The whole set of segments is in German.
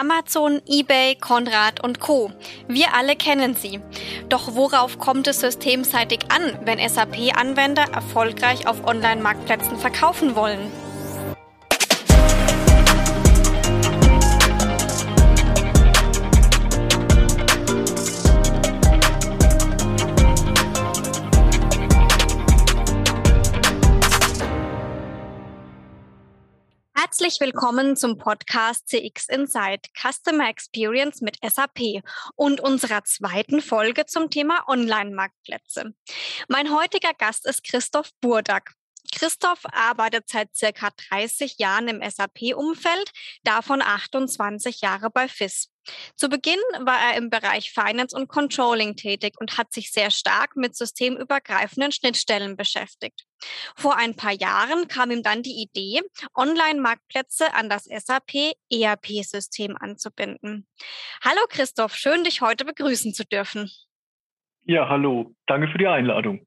Amazon, eBay, Konrad und Co. Wir alle kennen sie. Doch worauf kommt es systemseitig an, wenn SAP-Anwender erfolgreich auf Online-Marktplätzen verkaufen wollen? Herzlich willkommen zum Podcast CX Insight Customer Experience mit SAP und unserer zweiten Folge zum Thema Online-Marktplätze. Mein heutiger Gast ist Christoph Burdak. Christoph arbeitet seit circa 30 Jahren im SAP-Umfeld, davon 28 Jahre bei FIS. Zu Beginn war er im Bereich Finance und Controlling tätig und hat sich sehr stark mit systemübergreifenden Schnittstellen beschäftigt. Vor ein paar Jahren kam ihm dann die Idee, Online-Marktplätze an das SAP ERP-System anzubinden. Hallo Christoph, schön dich heute begrüßen zu dürfen. Ja, hallo, danke für die Einladung.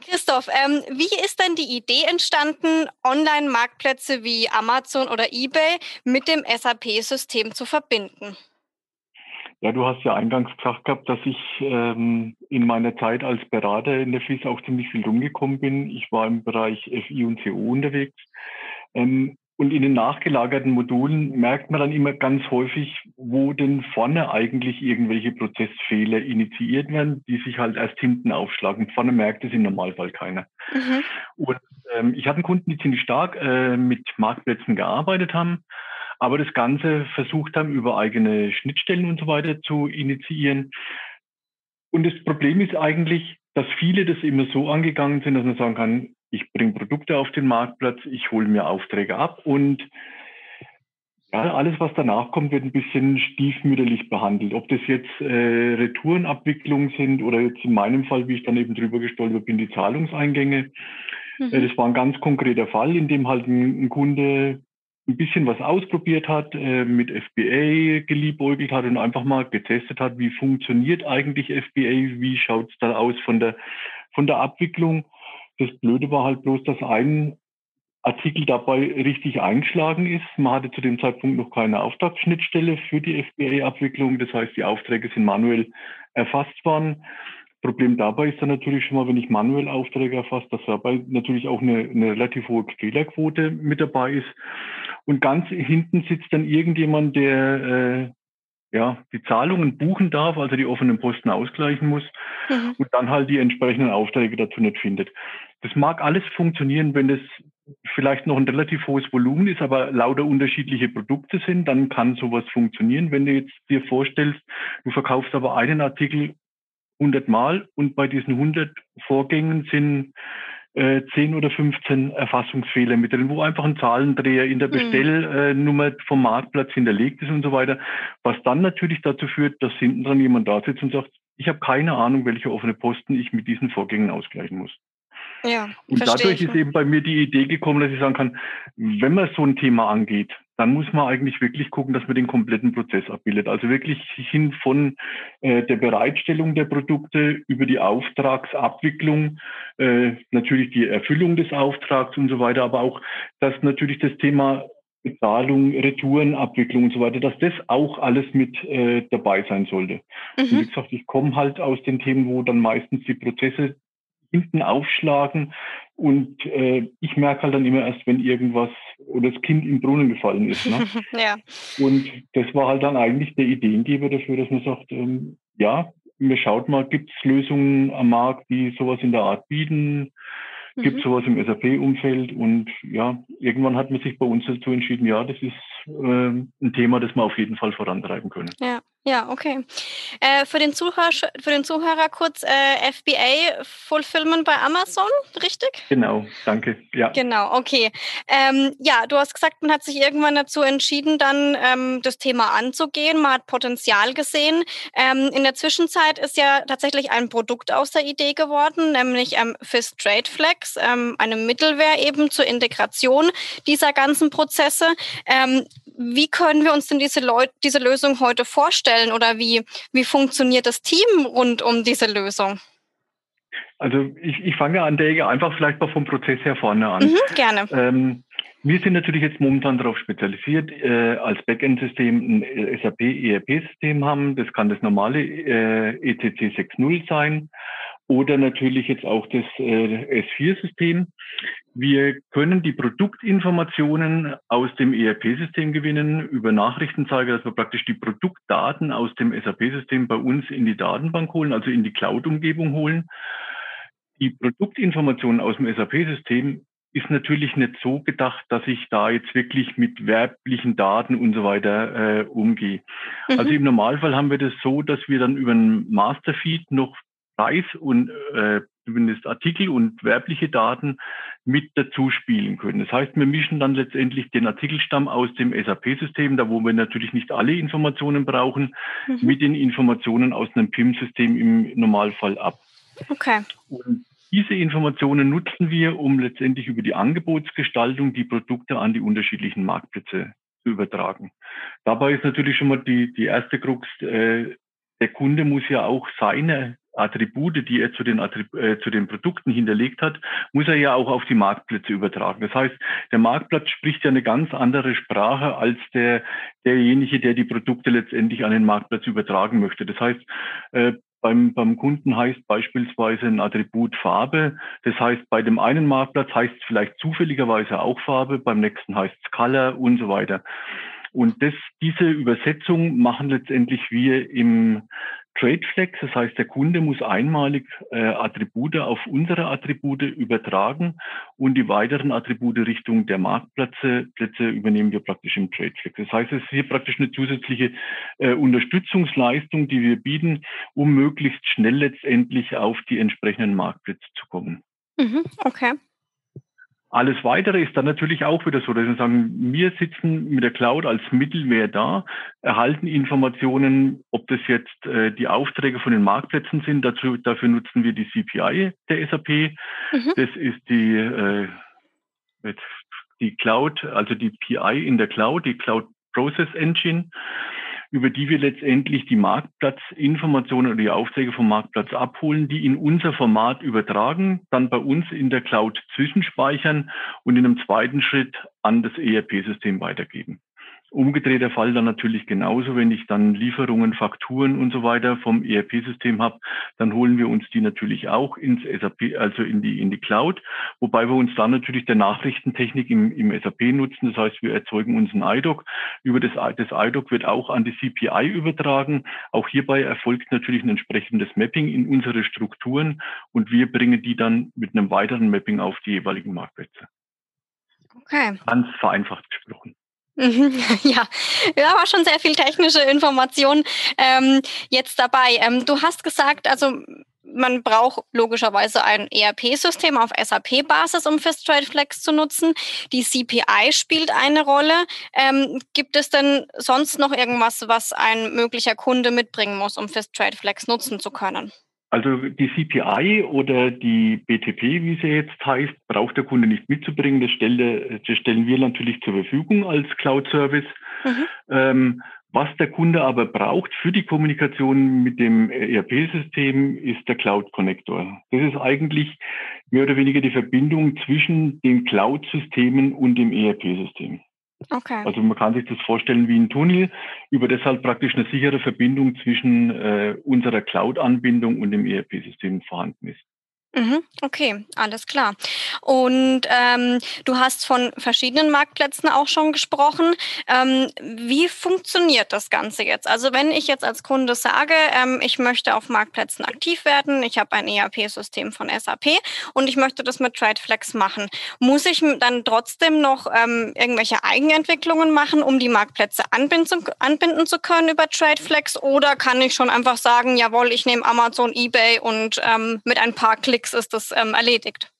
Christoph, ähm, wie ist denn die Idee entstanden, Online-Marktplätze wie Amazon oder eBay mit dem SAP-System zu verbinden? Ja, du hast ja eingangs gesagt gehabt, dass ich ähm, in meiner Zeit als Berater in der FIS auch ziemlich viel rumgekommen bin. Ich war im Bereich FI und CO unterwegs. Ähm, und in den nachgelagerten Modulen merkt man dann immer ganz häufig, wo denn vorne eigentlich irgendwelche Prozessfehler initiiert werden, die sich halt erst hinten aufschlagen. Vorne merkt es im Normalfall keiner. Mhm. Und ähm, ich hatte einen Kunden, die ziemlich stark äh, mit Marktplätzen gearbeitet haben, aber das Ganze versucht haben, über eigene Schnittstellen und so weiter zu initiieren. Und das Problem ist eigentlich, dass viele das immer so angegangen sind, dass man sagen kann, ich bringe Produkte auf den Marktplatz, ich hole mir Aufträge ab und ja, alles, was danach kommt, wird ein bisschen stiefmütterlich behandelt. Ob das jetzt äh, Retourenabwicklungen sind oder jetzt in meinem Fall, wie ich dann eben drüber gestolpert bin, die Zahlungseingänge. Mhm. Äh, das war ein ganz konkreter Fall, in dem halt ein, ein Kunde ein bisschen was ausprobiert hat, äh, mit FBA geliebäugelt hat und einfach mal getestet hat, wie funktioniert eigentlich FBA, wie schaut es da aus von der, von der Abwicklung. Das Blöde war halt bloß, dass ein Artikel dabei richtig eingeschlagen ist. Man hatte zu dem Zeitpunkt noch keine Auftragsschnittstelle für die FBA-Abwicklung. Das heißt, die Aufträge sind manuell erfasst worden. Problem dabei ist dann natürlich schon mal, wenn ich manuell Aufträge erfasse, dass dabei natürlich auch eine, eine relativ hohe Fehlerquote mit dabei ist. Und ganz hinten sitzt dann irgendjemand, der äh, ja, die Zahlungen buchen darf, also die offenen Posten ausgleichen muss mhm. und dann halt die entsprechenden Aufträge dazu nicht findet. Das mag alles funktionieren, wenn das vielleicht noch ein relativ hohes Volumen ist, aber lauter unterschiedliche Produkte sind, dann kann sowas funktionieren. Wenn du jetzt dir vorstellst, du verkaufst aber einen Artikel 100 Mal und bei diesen 100 Vorgängen sind äh, 10 oder 15 Erfassungsfehler mit drin, wo einfach ein Zahlendreher in der mhm. Bestellnummer vom Marktplatz hinterlegt ist und so weiter, was dann natürlich dazu führt, dass hinten dran jemand da sitzt und sagt, ich habe keine Ahnung, welche offene Posten ich mit diesen Vorgängen ausgleichen muss. Ja, und dadurch ist eben bei mir die Idee gekommen, dass ich sagen kann, wenn man so ein Thema angeht, dann muss man eigentlich wirklich gucken, dass man den kompletten Prozess abbildet. Also wirklich hin von äh, der Bereitstellung der Produkte über die Auftragsabwicklung, äh, natürlich die Erfüllung des Auftrags und so weiter, aber auch, dass natürlich das Thema Bezahlung, Retourenabwicklung und so weiter, dass das auch alles mit äh, dabei sein sollte. Mhm. Und wie gesagt, ich komme halt aus den Themen, wo dann meistens die Prozesse hinten aufschlagen. Und äh, ich merke halt dann immer erst, wenn irgendwas oder das Kind im Brunnen gefallen ist. Ne? ja. Und das war halt dann eigentlich der Ideengeber dafür, dass man sagt, ähm, ja, mir schaut mal, gibt es Lösungen am Markt, die sowas in der Art bieten? Gibt es mhm. sowas im SAP-Umfeld? Und ja, irgendwann hat man sich bei uns dazu entschieden, ja, das ist äh, ein Thema, das wir auf jeden Fall vorantreiben können. Ja. Ja, okay. Äh, für, den Zuhörer, für den Zuhörer kurz äh, FBA Fulfillment bei Amazon, richtig? Genau, danke. Ja. Genau, okay. Ähm, ja, du hast gesagt, man hat sich irgendwann dazu entschieden, dann ähm, das Thema anzugehen. Man hat Potenzial gesehen. Ähm, in der Zwischenzeit ist ja tatsächlich ein Produkt aus der Idee geworden, nämlich ähm, FIS Trade Flex, ähm, eine Mittelware eben zur Integration dieser ganzen Prozesse. Wie können wir uns denn diese, Leut diese Lösung heute vorstellen oder wie, wie funktioniert das Team rund um diese Lösung? Also ich, ich fange an Ecke einfach vielleicht mal vom Prozess her vorne an. Mhm, gerne. Ähm, Wir sind natürlich jetzt momentan darauf spezialisiert, äh, als Backend-System ein SAP ERP-System haben. Das kann das normale äh, ECC 6.0 sein oder natürlich jetzt auch das äh, S4-System. Wir können die Produktinformationen aus dem ERP-System gewinnen über Nachrichtenzeiger, dass wir praktisch die Produktdaten aus dem SAP-System bei uns in die Datenbank holen, also in die Cloud-Umgebung holen. Die Produktinformationen aus dem SAP-System ist natürlich nicht so gedacht, dass ich da jetzt wirklich mit werblichen Daten und so weiter äh, umgehe. Mhm. Also im Normalfall haben wir das so, dass wir dann über einen Masterfeed noch Preis und äh, zumindest Artikel und werbliche Daten mit dazu spielen können. Das heißt, wir mischen dann letztendlich den Artikelstamm aus dem SAP-System, da wo wir natürlich nicht alle Informationen brauchen, mhm. mit den Informationen aus einem PIM-System im Normalfall ab. Okay. Und diese Informationen nutzen wir, um letztendlich über die Angebotsgestaltung die Produkte an die unterschiedlichen Marktplätze zu übertragen. Dabei ist natürlich schon mal die, die erste Krux, äh, der Kunde muss ja auch seine Attribute, die er zu den, äh, zu den Produkten hinterlegt hat, muss er ja auch auf die Marktplätze übertragen. Das heißt, der Marktplatz spricht ja eine ganz andere Sprache als der, derjenige, der die Produkte letztendlich an den Marktplatz übertragen möchte. Das heißt, äh, beim, beim Kunden heißt beispielsweise ein Attribut Farbe. Das heißt, bei dem einen Marktplatz heißt es vielleicht zufälligerweise auch Farbe, beim nächsten heißt es Color und so weiter. Und das, diese Übersetzung machen letztendlich wir im Tradeflex, das heißt, der Kunde muss einmalig äh, Attribute auf unsere Attribute übertragen und die weiteren Attribute Richtung der Marktplätze Plätze übernehmen wir praktisch im Tradeflex. Das heißt, es ist hier praktisch eine zusätzliche äh, Unterstützungsleistung, die wir bieten, um möglichst schnell letztendlich auf die entsprechenden Marktplätze zu kommen. Mhm, okay. Alles Weitere ist dann natürlich auch wieder so, dass wir sagen, wir sitzen mit der Cloud als Mittelwehr da, erhalten Informationen, ob das jetzt äh, die Aufträge von den Marktplätzen sind. Dazu, dafür nutzen wir die CPI der SAP. Mhm. Das ist die, äh, die Cloud, also die PI in der Cloud, die Cloud Process Engine über die wir letztendlich die Marktplatzinformationen oder die Aufträge vom Marktplatz abholen, die in unser Format übertragen, dann bei uns in der Cloud zwischenspeichern und in einem zweiten Schritt an das ERP-System weitergeben. Umgedrehter Fall dann natürlich genauso, wenn ich dann Lieferungen, Fakturen und so weiter vom ERP-System habe, dann holen wir uns die natürlich auch ins SAP, also in die, in die Cloud, wobei wir uns dann natürlich der Nachrichtentechnik im, im SAP nutzen. Das heißt, wir erzeugen uns ein IDOC. Über das, das IDOC wird auch an die CPI übertragen. Auch hierbei erfolgt natürlich ein entsprechendes Mapping in unsere Strukturen und wir bringen die dann mit einem weiteren Mapping auf die jeweiligen Marktplätze. Okay. Ganz vereinfacht gesprochen. Mhm, ja, da war schon sehr viel technische Information ähm, jetzt dabei. Ähm, du hast gesagt, also man braucht logischerweise ein ERP-System auf SAP-Basis, um Fist Trade Flex zu nutzen. Die CPI spielt eine Rolle. Ähm, gibt es denn sonst noch irgendwas, was ein möglicher Kunde mitbringen muss, um Fist Trade Flex nutzen zu können? Also die CPI oder die BTP, wie sie jetzt heißt, braucht der Kunde nicht mitzubringen. Das, stelle, das stellen wir natürlich zur Verfügung als Cloud-Service. Mhm. Ähm, was der Kunde aber braucht für die Kommunikation mit dem ERP-System ist der Cloud-Connector. Das ist eigentlich mehr oder weniger die Verbindung zwischen den Cloud-Systemen und dem ERP-System. Okay. Also man kann sich das vorstellen wie ein Tunnel, über das halt praktisch eine sichere Verbindung zwischen äh, unserer Cloud-Anbindung und dem ERP-System vorhanden ist. Mhm, okay, alles klar. Und ähm, du hast von verschiedenen Marktplätzen auch schon gesprochen. Ähm, wie funktioniert das Ganze jetzt? Also wenn ich jetzt als Kunde sage, ähm, ich möchte auf Marktplätzen aktiv werden, ich habe ein ERP-System von SAP und ich möchte das mit TradeFlex machen, muss ich dann trotzdem noch ähm, irgendwelche Eigenentwicklungen machen, um die Marktplätze anbinden, anbinden zu können über TradeFlex? Oder kann ich schon einfach sagen, jawohl, ich nehme Amazon, eBay und ähm, mit ein paar Klicks Klicks ist das ähm, erledigt.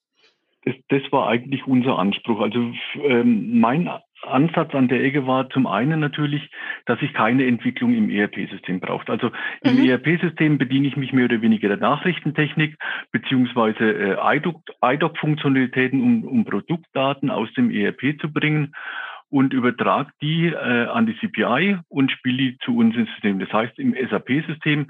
Das, das, war eigentlich unser Anspruch. Also ähm, mein Ansatz an der Ecke war zum einen natürlich, dass ich keine Entwicklung im ERP-System braucht. Also im mhm. ERP-System bediene ich mich mehr oder weniger der Nachrichtentechnik beziehungsweise äh, IDOC-Funktionalitäten, um, um Produktdaten aus dem ERP zu bringen und übertrage die äh, an die CPI und spiele die zu uns ins System. Das heißt, im SAP-System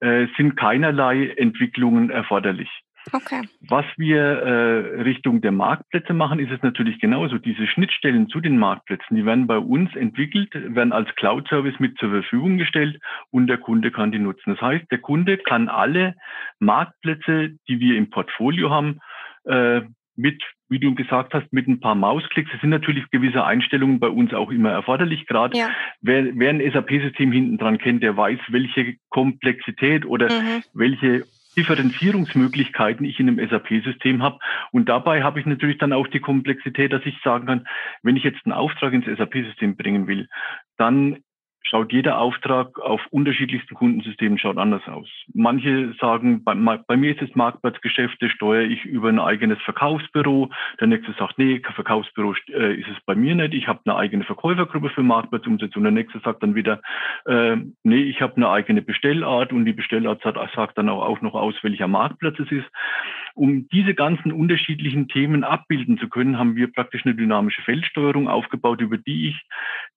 äh, sind keinerlei Entwicklungen erforderlich. Okay. Was wir äh, Richtung der Marktplätze machen, ist es natürlich genauso. Diese Schnittstellen zu den Marktplätzen, die werden bei uns entwickelt, werden als Cloud-Service mit zur Verfügung gestellt und der Kunde kann die nutzen. Das heißt, der Kunde kann alle Marktplätze, die wir im Portfolio haben, äh, mit, wie du gesagt hast, mit ein paar Mausklicks. Es sind natürlich gewisse Einstellungen bei uns auch immer erforderlich. Gerade ja. wer, wer ein SAP-System hinten dran kennt, der weiß, welche Komplexität oder mhm. welche Differenzierungsmöglichkeiten ich in einem SAP-System habe. Und dabei habe ich natürlich dann auch die Komplexität, dass ich sagen kann, wenn ich jetzt einen Auftrag ins SAP-System bringen will, dann schaut jeder Auftrag auf unterschiedlichsten Kundensystemen schaut anders aus. Manche sagen, bei, bei mir ist es Marktplatzgeschäfte, steuere ich über ein eigenes Verkaufsbüro. Der nächste sagt, nee, Verkaufsbüro äh, ist es bei mir nicht. Ich habe eine eigene Verkäufergruppe für Marktplatzumsetzung. Der nächste sagt dann wieder, äh, nee, ich habe eine eigene Bestellart und die Bestellart sagt, sagt dann auch, auch noch aus, welcher Marktplatz es ist. Um diese ganzen unterschiedlichen Themen abbilden zu können, haben wir praktisch eine dynamische Feldsteuerung aufgebaut, über die ich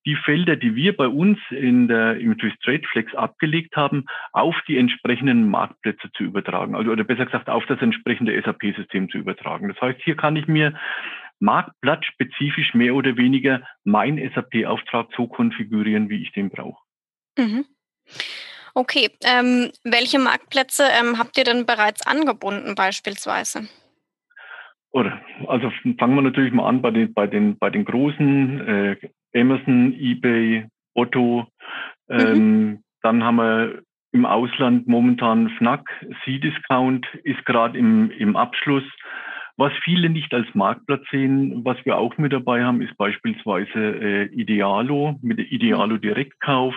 die Felder, die wir bei uns in der, im Trade Flex abgelegt haben, auf die entsprechenden Marktplätze zu übertragen. Also, oder besser gesagt, auf das entsprechende SAP-System zu übertragen. Das heißt, hier kann ich mir marktblattspezifisch mehr oder weniger mein SAP-Auftrag so konfigurieren, wie ich den brauche. Mhm. Okay, ähm, welche Marktplätze ähm, habt ihr denn bereits angebunden beispielsweise? Oder, also fangen wir natürlich mal an bei den, bei den, bei den großen, äh, Amazon, eBay, Otto. Mhm. Ähm, mhm. Dann haben wir im Ausland momentan Fnac, C-Discount ist gerade im, im Abschluss. Was viele nicht als Marktplatz sehen, was wir auch mit dabei haben, ist beispielsweise äh, Idealo mit Idealo Direktkauf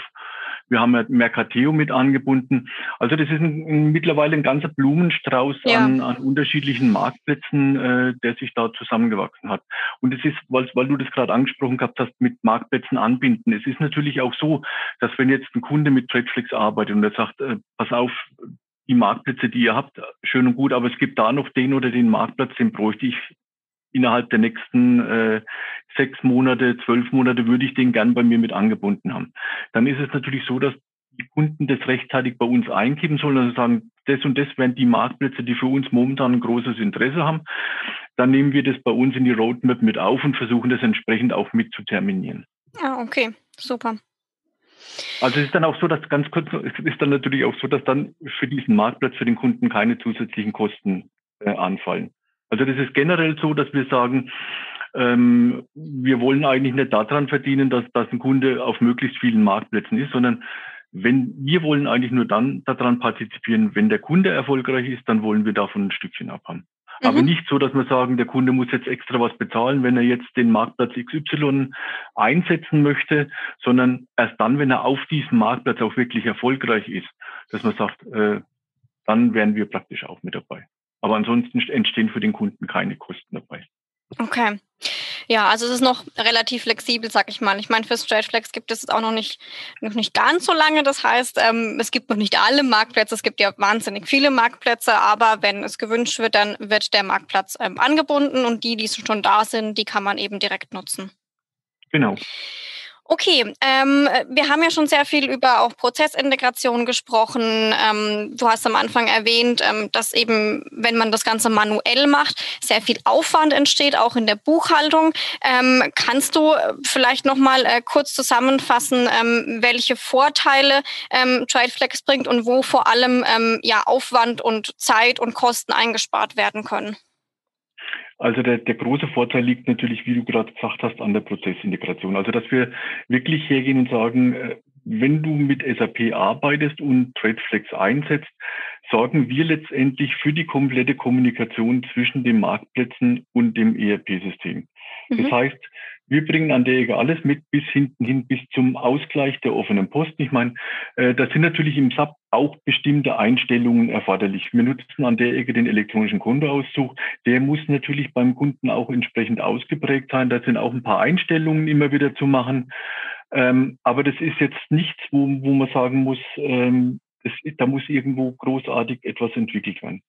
wir haben ja Mercateo mit angebunden. Also das ist ein, ein, mittlerweile ein ganzer Blumenstrauß ja. an, an, unterschiedlichen Marktplätzen, äh, der sich da zusammengewachsen hat. Und es ist, weil, weil du das gerade angesprochen gehabt hast, mit Marktplätzen anbinden. Es ist natürlich auch so, dass wenn jetzt ein Kunde mit Tradeflix arbeitet und er sagt, äh, pass auf, die Marktplätze, die ihr habt, schön und gut, aber es gibt da noch den oder den Marktplatz, den bräuchte ich innerhalb der nächsten äh, sechs Monate, zwölf Monate würde ich den gern bei mir mit angebunden haben. Dann ist es natürlich so, dass die Kunden das rechtzeitig bei uns eingeben sollen, also sagen, das und das wären die Marktplätze, die für uns momentan ein großes Interesse haben. Dann nehmen wir das bei uns in die Roadmap mit auf und versuchen das entsprechend auch mit zu terminieren. Ja, ah, okay, super. Also es ist dann auch so, dass ganz kurz, es ist dann natürlich auch so, dass dann für diesen Marktplatz für den Kunden keine zusätzlichen Kosten äh, anfallen. Also das ist generell so, dass wir sagen, ähm, wir wollen eigentlich nicht daran verdienen, dass, dass ein Kunde auf möglichst vielen Marktplätzen ist, sondern wenn wir wollen eigentlich nur dann daran partizipieren, wenn der Kunde erfolgreich ist, dann wollen wir davon ein Stückchen abhaben. Mhm. Aber nicht so, dass wir sagen, der Kunde muss jetzt extra was bezahlen, wenn er jetzt den Marktplatz XY einsetzen möchte, sondern erst dann, wenn er auf diesem Marktplatz auch wirklich erfolgreich ist, dass man sagt, äh, dann wären wir praktisch auch mit dabei. Aber ansonsten entstehen für den Kunden keine Kosten dabei. Okay. Ja, also es ist noch relativ flexibel, sag ich mal. Ich meine, für StraightFlex gibt es auch noch nicht, noch nicht ganz so lange. Das heißt, ähm, es gibt noch nicht alle Marktplätze. Es gibt ja wahnsinnig viele Marktplätze, aber wenn es gewünscht wird, dann wird der Marktplatz ähm, angebunden und die, die schon da sind, die kann man eben direkt nutzen. Genau. Okay, ähm, wir haben ja schon sehr viel über auch Prozessintegration gesprochen. Ähm, du hast am Anfang erwähnt, ähm, dass eben, wenn man das Ganze manuell macht, sehr viel Aufwand entsteht, auch in der Buchhaltung. Ähm, kannst du vielleicht noch mal äh, kurz zusammenfassen, ähm, welche Vorteile ähm, TradeFlex bringt und wo vor allem ähm, ja Aufwand und Zeit und Kosten eingespart werden können? Also der, der große Vorteil liegt natürlich, wie du gerade gesagt hast, an der Prozessintegration. Also dass wir wirklich hergehen und sagen, äh, wenn du mit SAP arbeitest und TradeFlex einsetzt, sorgen wir letztendlich für die komplette Kommunikation zwischen den Marktplätzen und dem ERP-System. Mhm. Das heißt, wir bringen an der Ecke alles mit bis hinten hin, bis zum Ausgleich der offenen Posten. Ich meine, äh, da sind natürlich im SAP auch bestimmte Einstellungen erforderlich. Wir nutzen an der Ecke den elektronischen Kontoauszug. Der muss natürlich beim Kunden auch entsprechend ausgeprägt sein. Da sind auch ein paar Einstellungen immer wieder zu machen. Ähm, aber das ist jetzt nichts, wo, wo man sagen muss, ähm, das, da muss irgendwo großartig etwas entwickelt werden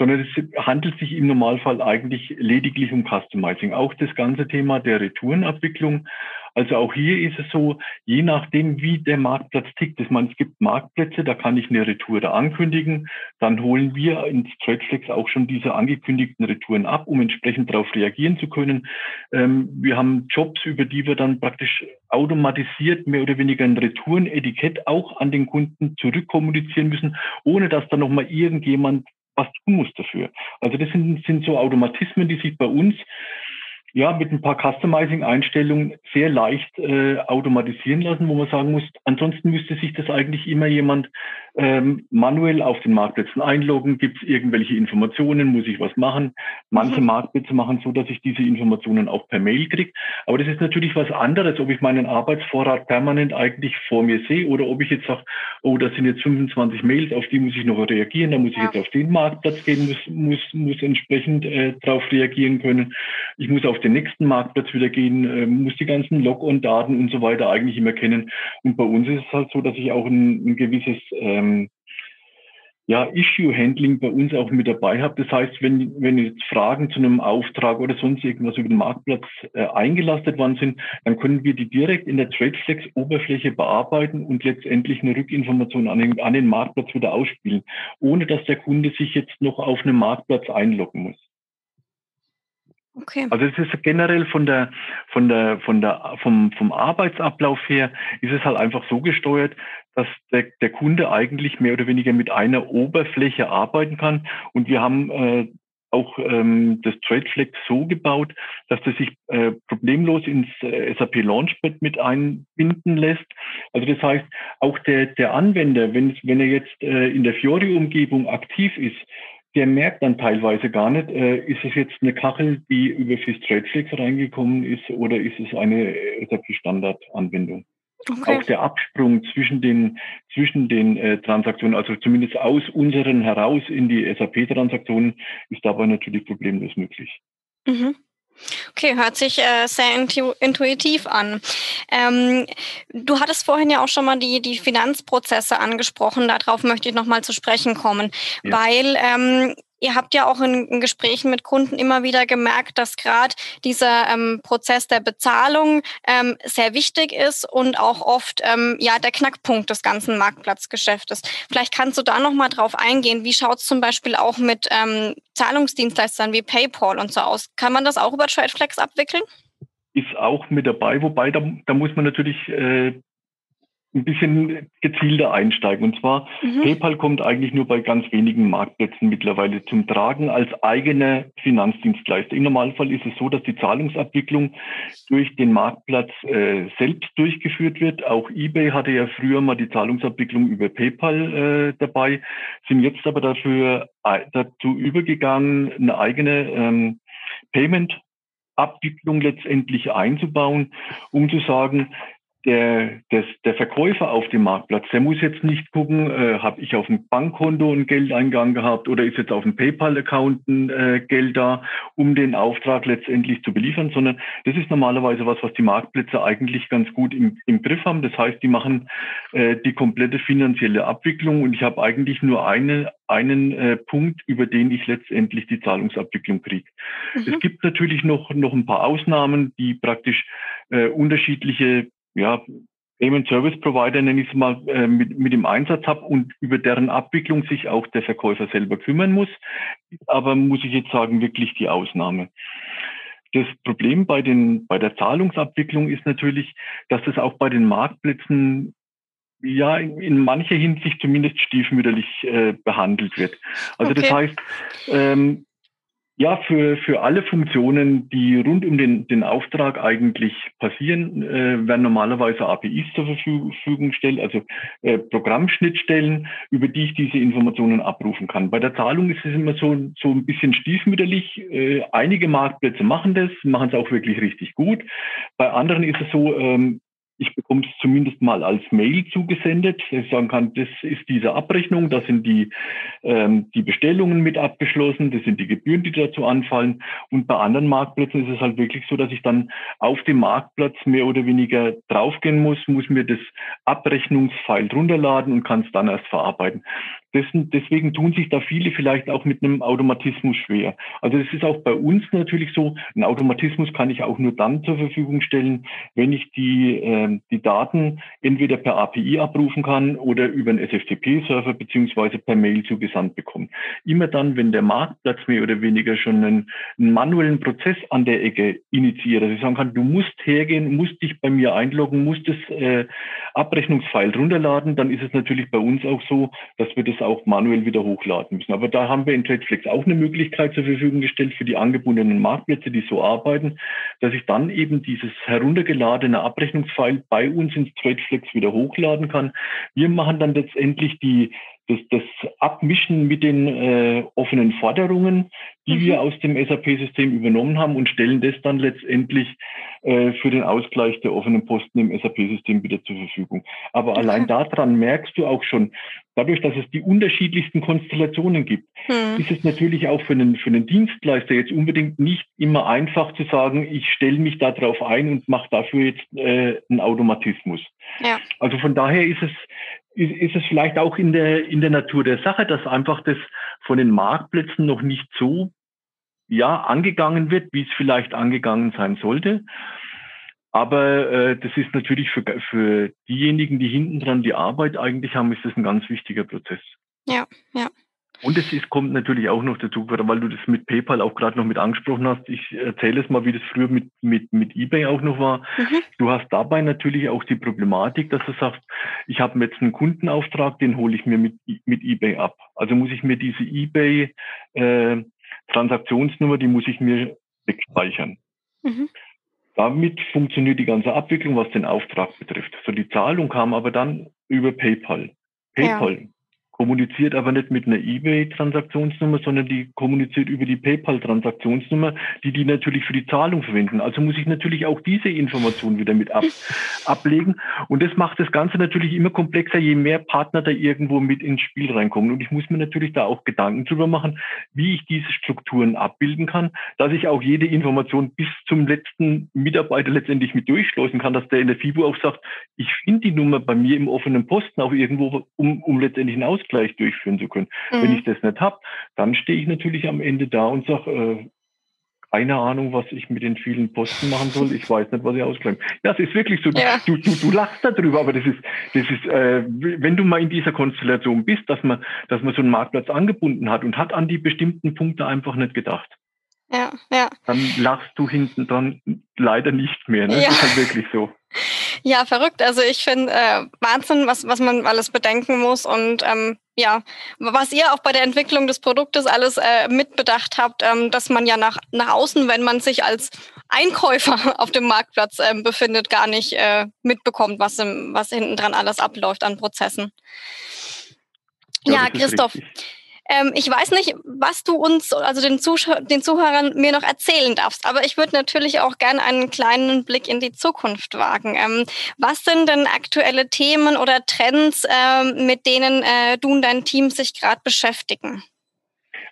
sondern es handelt sich im Normalfall eigentlich lediglich um Customizing. Auch das ganze Thema der Retourenabwicklung also auch hier ist es so, je nachdem, wie der Marktplatz tickt. Ich meine, es gibt Marktplätze, da kann ich eine Retour ankündigen. Dann holen wir ins Tradeflex auch schon diese angekündigten Retouren ab, um entsprechend darauf reagieren zu können. Ähm, wir haben Jobs, über die wir dann praktisch automatisiert mehr oder weniger ein Retourenetikett auch an den Kunden zurückkommunizieren müssen, ohne dass da nochmal irgendjemand was tun muss dafür. Also das sind, sind so Automatismen, die sich bei uns ja, mit ein paar Customizing-Einstellungen sehr leicht äh, automatisieren lassen, wo man sagen muss, ansonsten müsste sich das eigentlich immer jemand ähm, manuell auf den Marktplätzen einloggen. Gibt es irgendwelche Informationen? Muss ich was machen? Manche mhm. Marktplätze machen so, dass ich diese Informationen auch per Mail kriege. Aber das ist natürlich was anderes, ob ich meinen Arbeitsvorrat permanent eigentlich vor mir sehe oder ob ich jetzt sage, oh, das sind jetzt 25 Mails, auf die muss ich noch reagieren, da muss ja. ich jetzt auf den Marktplatz gehen, muss, muss, muss entsprechend äh, darauf reagieren können. Ich muss auf den nächsten Marktplatz wieder gehen, äh, muss die ganzen Log-on-Daten und so weiter eigentlich immer kennen. Und bei uns ist es halt so, dass ich auch ein, ein gewisses ähm, ja, Issue-Handling bei uns auch mit dabei habe. Das heißt, wenn, wenn jetzt Fragen zu einem Auftrag oder sonst irgendwas über den Marktplatz äh, eingelastet worden sind, dann können wir die direkt in der TradeFlex-Oberfläche bearbeiten und letztendlich eine Rückinformation an den, an den Marktplatz wieder ausspielen, ohne dass der Kunde sich jetzt noch auf einen Marktplatz einloggen muss. Okay. Also es ist generell von der, von der, von der, vom, vom Arbeitsablauf her ist es halt einfach so gesteuert, dass der, der Kunde eigentlich mehr oder weniger mit einer Oberfläche arbeiten kann. Und wir haben äh, auch ähm, das TradeFlex so gebaut, dass das sich äh, problemlos ins äh, SAP Launchpad mit einbinden lässt. Also das heißt, auch der, der Anwender, wenn, wenn er jetzt äh, in der Fiori-Umgebung aktiv ist, der merkt dann teilweise gar nicht, äh, ist es jetzt eine Kachel, die über FIS TradeFlex reingekommen ist oder ist es eine SAP-Standard-Anwendung. Okay. Auch der Absprung zwischen den, zwischen den äh, Transaktionen, also zumindest aus unseren heraus in die SAP-Transaktionen, ist dabei natürlich problemlos möglich. Mhm. Okay, hört sich äh, sehr intu intuitiv an. Ähm, du hattest vorhin ja auch schon mal die, die Finanzprozesse angesprochen. Darauf möchte ich nochmal zu sprechen kommen, ja. weil ähm, Ihr habt ja auch in, in, Gesprächen mit Kunden immer wieder gemerkt, dass gerade dieser ähm, Prozess der Bezahlung ähm, sehr wichtig ist und auch oft ähm, ja der Knackpunkt des ganzen Marktplatzgeschäftes. Vielleicht kannst du da noch mal drauf eingehen. Wie schaut es zum Beispiel auch mit ähm, Zahlungsdienstleistern wie PayPal und so aus? Kann man das auch über TradeFlex abwickeln? Ist auch mit dabei, wobei da, da muss man natürlich äh, ein bisschen gezielter einsteigen. Und zwar, mhm. PayPal kommt eigentlich nur bei ganz wenigen Marktplätzen mittlerweile zum Tragen als eigene Finanzdienstleister. Im Normalfall ist es so, dass die Zahlungsabwicklung durch den Marktplatz äh, selbst durchgeführt wird. Auch eBay hatte ja früher mal die Zahlungsabwicklung über PayPal äh, dabei, sind jetzt aber dafür äh, dazu übergegangen, eine eigene ähm, Payment Abwicklung letztendlich einzubauen, um zu sagen, der, des, der Verkäufer auf dem Marktplatz, der muss jetzt nicht gucken, äh, habe ich auf dem Bankkonto einen Geldeingang gehabt oder ist jetzt auf dem PayPal-Account ein äh, Geld da, um den Auftrag letztendlich zu beliefern, sondern das ist normalerweise was, was die Marktplätze eigentlich ganz gut im, im Griff haben. Das heißt, die machen äh, die komplette finanzielle Abwicklung und ich habe eigentlich nur eine, einen äh, Punkt, über den ich letztendlich die Zahlungsabwicklung kriege. Mhm. Es gibt natürlich noch, noch ein paar Ausnahmen, die praktisch äh, unterschiedliche ja, Payment Service Provider, nenne ich es mal, äh, mit, mit dem Einsatz habe und über deren Abwicklung sich auch der Verkäufer selber kümmern muss. Aber muss ich jetzt sagen, wirklich die Ausnahme. Das Problem bei, den, bei der Zahlungsabwicklung ist natürlich, dass das auch bei den Marktplätzen ja in, in mancher Hinsicht zumindest stiefmütterlich äh, behandelt wird. Also okay. das heißt, ähm, ja, für, für alle Funktionen, die rund um den, den Auftrag eigentlich passieren, äh, werden normalerweise APIs zur Verfügung gestellt, also äh, Programmschnittstellen, über die ich diese Informationen abrufen kann. Bei der Zahlung ist es immer so, so ein bisschen stiefmütterlich. Äh, einige Marktplätze machen das, machen es auch wirklich richtig gut. Bei anderen ist es so, ähm, ich bekomme es zumindest mal als Mail zugesendet, dass ich sagen kann, das ist diese Abrechnung, da sind die, ähm, die Bestellungen mit abgeschlossen, das sind die Gebühren, die dazu anfallen. Und bei anderen Marktplätzen ist es halt wirklich so, dass ich dann auf dem Marktplatz mehr oder weniger draufgehen muss, muss mir das Abrechnungsfile runterladen und kann es dann erst verarbeiten. Deswegen tun sich da viele vielleicht auch mit einem Automatismus schwer. Also es ist auch bei uns natürlich so, ein Automatismus kann ich auch nur dann zur Verfügung stellen, wenn ich die, äh, die Daten entweder per API abrufen kann oder über einen SFTP-Server beziehungsweise per Mail zugesandt bekomme. Immer dann, wenn der Marktplatz mehr oder weniger schon einen, einen manuellen Prozess an der Ecke initiiert, dass ich sagen kann, du musst hergehen, musst dich bei mir einloggen, musst das äh, Abrechnungsfile runterladen, dann ist es natürlich bei uns auch so, dass wir das auch manuell wieder hochladen müssen. Aber da haben wir in TradeFlex auch eine Möglichkeit zur Verfügung gestellt für die angebundenen Marktplätze, die so arbeiten, dass ich dann eben dieses heruntergeladene Abrechnungsfile bei uns ins TradeFlex wieder hochladen kann. Wir machen dann letztendlich die das, das Abmischen mit den äh, offenen Forderungen, die mhm. wir aus dem SAP-System übernommen haben und stellen das dann letztendlich äh, für den Ausgleich der offenen Posten im SAP-System wieder zur Verfügung. Aber okay. allein daran merkst du auch schon, dadurch, dass es die unterschiedlichsten Konstellationen gibt, mhm. ist es natürlich auch für einen, für einen Dienstleister jetzt unbedingt nicht immer einfach zu sagen, ich stelle mich darauf ein und mache dafür jetzt äh, einen Automatismus. Ja. Also von daher ist es ist, ist es vielleicht auch in der, in der Natur der Sache, dass einfach das von den Marktplätzen noch nicht so ja, angegangen wird, wie es vielleicht angegangen sein sollte. Aber äh, das ist natürlich für, für diejenigen, die hinten dran die Arbeit eigentlich haben, ist das ein ganz wichtiger Prozess. Ja, ja. Und es ist, kommt natürlich auch noch dazu, weil du das mit PayPal auch gerade noch mit angesprochen hast. Ich erzähle es mal, wie das früher mit, mit, mit eBay auch noch war. Mhm. Du hast dabei natürlich auch die Problematik, dass du sagst, ich habe jetzt einen Kundenauftrag, den hole ich mir mit, mit eBay ab. Also muss ich mir diese eBay äh, Transaktionsnummer, die muss ich mir wegspeichern. Mhm. Damit funktioniert die ganze Abwicklung, was den Auftrag betrifft. So die Zahlung kam aber dann über PayPal. PayPal ja kommuniziert aber nicht mit einer eBay-Transaktionsnummer, sondern die kommuniziert über die PayPal-Transaktionsnummer, die die natürlich für die Zahlung verwenden. Also muss ich natürlich auch diese Information wieder mit ab, ablegen. Und das macht das Ganze natürlich immer komplexer, je mehr Partner da irgendwo mit ins Spiel reinkommen. Und ich muss mir natürlich da auch Gedanken drüber machen, wie ich diese Strukturen abbilden kann, dass ich auch jede Information bis zum letzten Mitarbeiter letztendlich mit durchschleusen kann, dass der in der FIBU auch sagt, ich finde die Nummer bei mir im offenen Posten auch irgendwo, um, um letztendlich einen Ausgleich Ausgleich durchführen zu können. Mhm. Wenn ich das nicht habe, dann stehe ich natürlich am Ende da und sage, äh, keine Ahnung, was ich mit den vielen Posten machen soll. Ich weiß nicht, was ich ausgleiche. Ja, es ist wirklich so. Ja. Du, du, du lachst darüber, aber das ist, das ist, äh, wenn du mal in dieser Konstellation bist, dass man, dass man so einen Marktplatz angebunden hat und hat an die bestimmten Punkte einfach nicht gedacht. Ja, ja. Dann lachst du hinten dran leider nicht mehr. Ne? Ja. Das ist halt wirklich so. Ja, verrückt. Also ich finde äh, Wahnsinn, was, was man alles bedenken muss und ähm, ja, was ihr auch bei der Entwicklung des Produktes alles äh, mitbedacht habt, ähm, dass man ja nach, nach außen, wenn man sich als Einkäufer auf dem Marktplatz äh, befindet, gar nicht äh, mitbekommt, was, im, was hinten dran alles abläuft an Prozessen. Ja, ja Christoph. Richtig. Ähm, ich weiß nicht, was du uns, also den, Zuschau den Zuhörern mir noch erzählen darfst, aber ich würde natürlich auch gerne einen kleinen Blick in die Zukunft wagen. Ähm, was sind denn aktuelle Themen oder Trends, ähm, mit denen äh, du und dein Team sich gerade beschäftigen?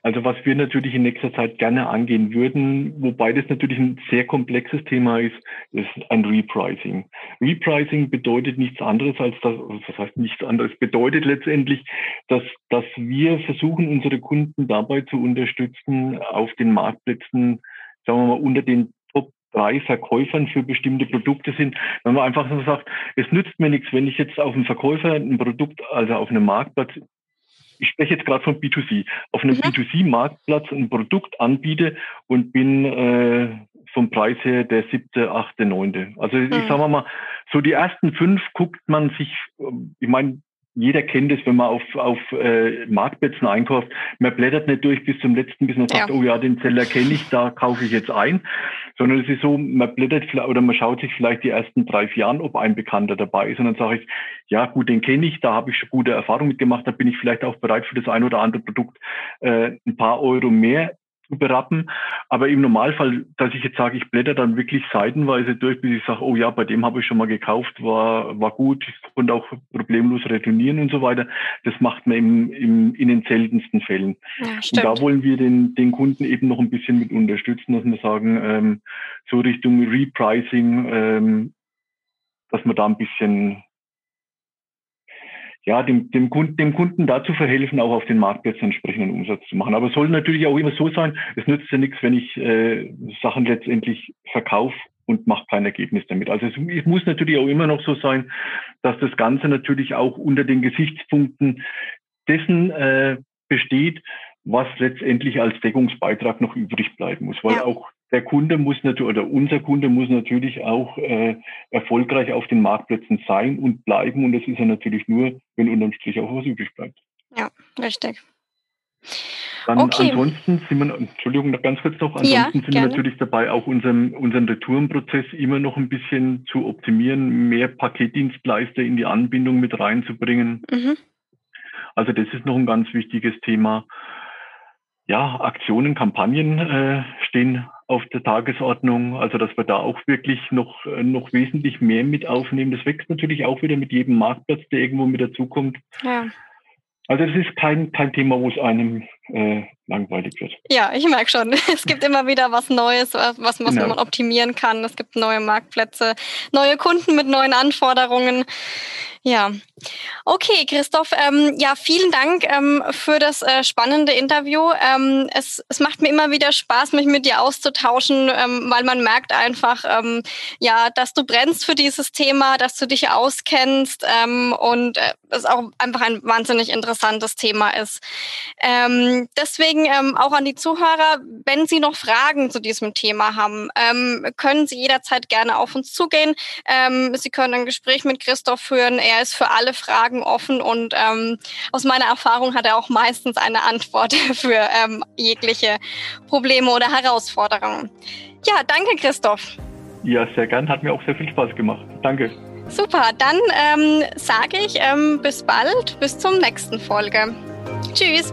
Also was wir natürlich in nächster Zeit gerne angehen würden, wobei das natürlich ein sehr komplexes Thema ist, ist ein Repricing. Repricing bedeutet nichts anderes als das, was heißt nichts anderes, bedeutet letztendlich, dass, dass wir versuchen, unsere Kunden dabei zu unterstützen, auf den Marktplätzen, sagen wir mal, unter den Top drei Verkäufern für bestimmte Produkte sind, wenn man einfach so sagt, es nützt mir nichts, wenn ich jetzt auf einen Verkäufer ein Produkt, also auf einem Marktplatz ich spreche jetzt gerade von B2C, auf einem mhm. B2C-Marktplatz ein Produkt anbiete und bin äh, vom Preis her der siebte, achte, neunte. Also mhm. ich sage mal, so die ersten fünf guckt man sich, ähm, ich meine, jeder kennt es, wenn man auf, auf äh, Marktplätzen einkauft. Man blättert nicht durch bis zum letzten, bis man sagt, ja. oh ja, den Seller kenne ich, da kaufe ich jetzt ein. Sondern es ist so, man blättert oder man schaut sich vielleicht die ersten drei, vier an, ob ein Bekannter dabei ist. Und dann sage ich, ja gut, den kenne ich, da habe ich schon gute Erfahrungen mitgemacht, da bin ich vielleicht auch bereit für das ein oder andere Produkt äh, ein paar Euro mehr zu berappen. Aber im Normalfall, dass ich jetzt sage, ich blätter dann wirklich seitenweise durch, bis ich sage, oh ja, bei dem habe ich schon mal gekauft, war, war gut, ich konnte auch problemlos retournieren und so weiter. Das macht man im, im, in den seltensten Fällen. Ja, und da wollen wir den, den Kunden eben noch ein bisschen mit unterstützen, dass wir sagen, ähm, so Richtung Repricing, ähm, dass man da ein bisschen ja, dem, dem, Kunden, dem Kunden dazu verhelfen, auch auf den Marktplätzen entsprechenden Umsatz zu machen. Aber es soll natürlich auch immer so sein, es nützt ja nichts, wenn ich äh, Sachen letztendlich verkaufe und mache kein Ergebnis damit. Also es, es, muss natürlich auch immer noch so sein, dass das Ganze natürlich auch unter den Gesichtspunkten dessen äh, besteht, was letztendlich als Deckungsbeitrag noch übrig bleiben muss. Weil ja. auch der Kunde muss natürlich, oder unser Kunde muss natürlich auch äh, erfolgreich auf den Marktplätzen sein und bleiben. Und das ist ja natürlich nur, wenn unterm Strich auch was übrig bleibt. Ja, richtig. Dann okay. ansonsten sind wir, Entschuldigung, noch ganz kurz noch, ansonsten ja, sind wir natürlich dabei, auch unseren, unseren Retourenprozess immer noch ein bisschen zu optimieren, mehr Paketdienstleister in die Anbindung mit reinzubringen. Mhm. Also das ist noch ein ganz wichtiges Thema. Ja, Aktionen, Kampagnen äh, stehen auf der Tagesordnung. Also dass wir da auch wirklich noch, äh, noch wesentlich mehr mit aufnehmen. Das wächst natürlich auch wieder mit jedem Marktplatz, der irgendwo mit dazukommt. Ja. Also es ist kein, kein Thema, wo es einem äh, langweilig wird. Ja, ich merke schon. Es gibt immer wieder was Neues, was, was genau. man optimieren kann. Es gibt neue Marktplätze, neue Kunden mit neuen Anforderungen. Ja, okay, Christoph. Ähm, ja, vielen Dank ähm, für das äh, spannende Interview. Ähm, es, es macht mir immer wieder Spaß, mich mit dir auszutauschen, ähm, weil man merkt einfach, ähm, ja, dass du brennst für dieses Thema, dass du dich auskennst ähm, und äh, es auch einfach ein wahnsinnig interessantes Thema ist. Ähm, deswegen ähm, auch an die Zuhörer, wenn Sie noch Fragen zu diesem Thema haben, ähm, können Sie jederzeit gerne auf uns zugehen. Ähm, Sie können ein Gespräch mit Christoph führen. Er ist für alle Fragen offen und ähm, aus meiner Erfahrung hat er auch meistens eine Antwort für ähm, jegliche Probleme oder Herausforderungen. Ja, danke Christoph. Ja, sehr gern. Hat mir auch sehr viel Spaß gemacht. Danke. Super, dann sage ich bis bald, bis zum nächsten Folge. Tschüss.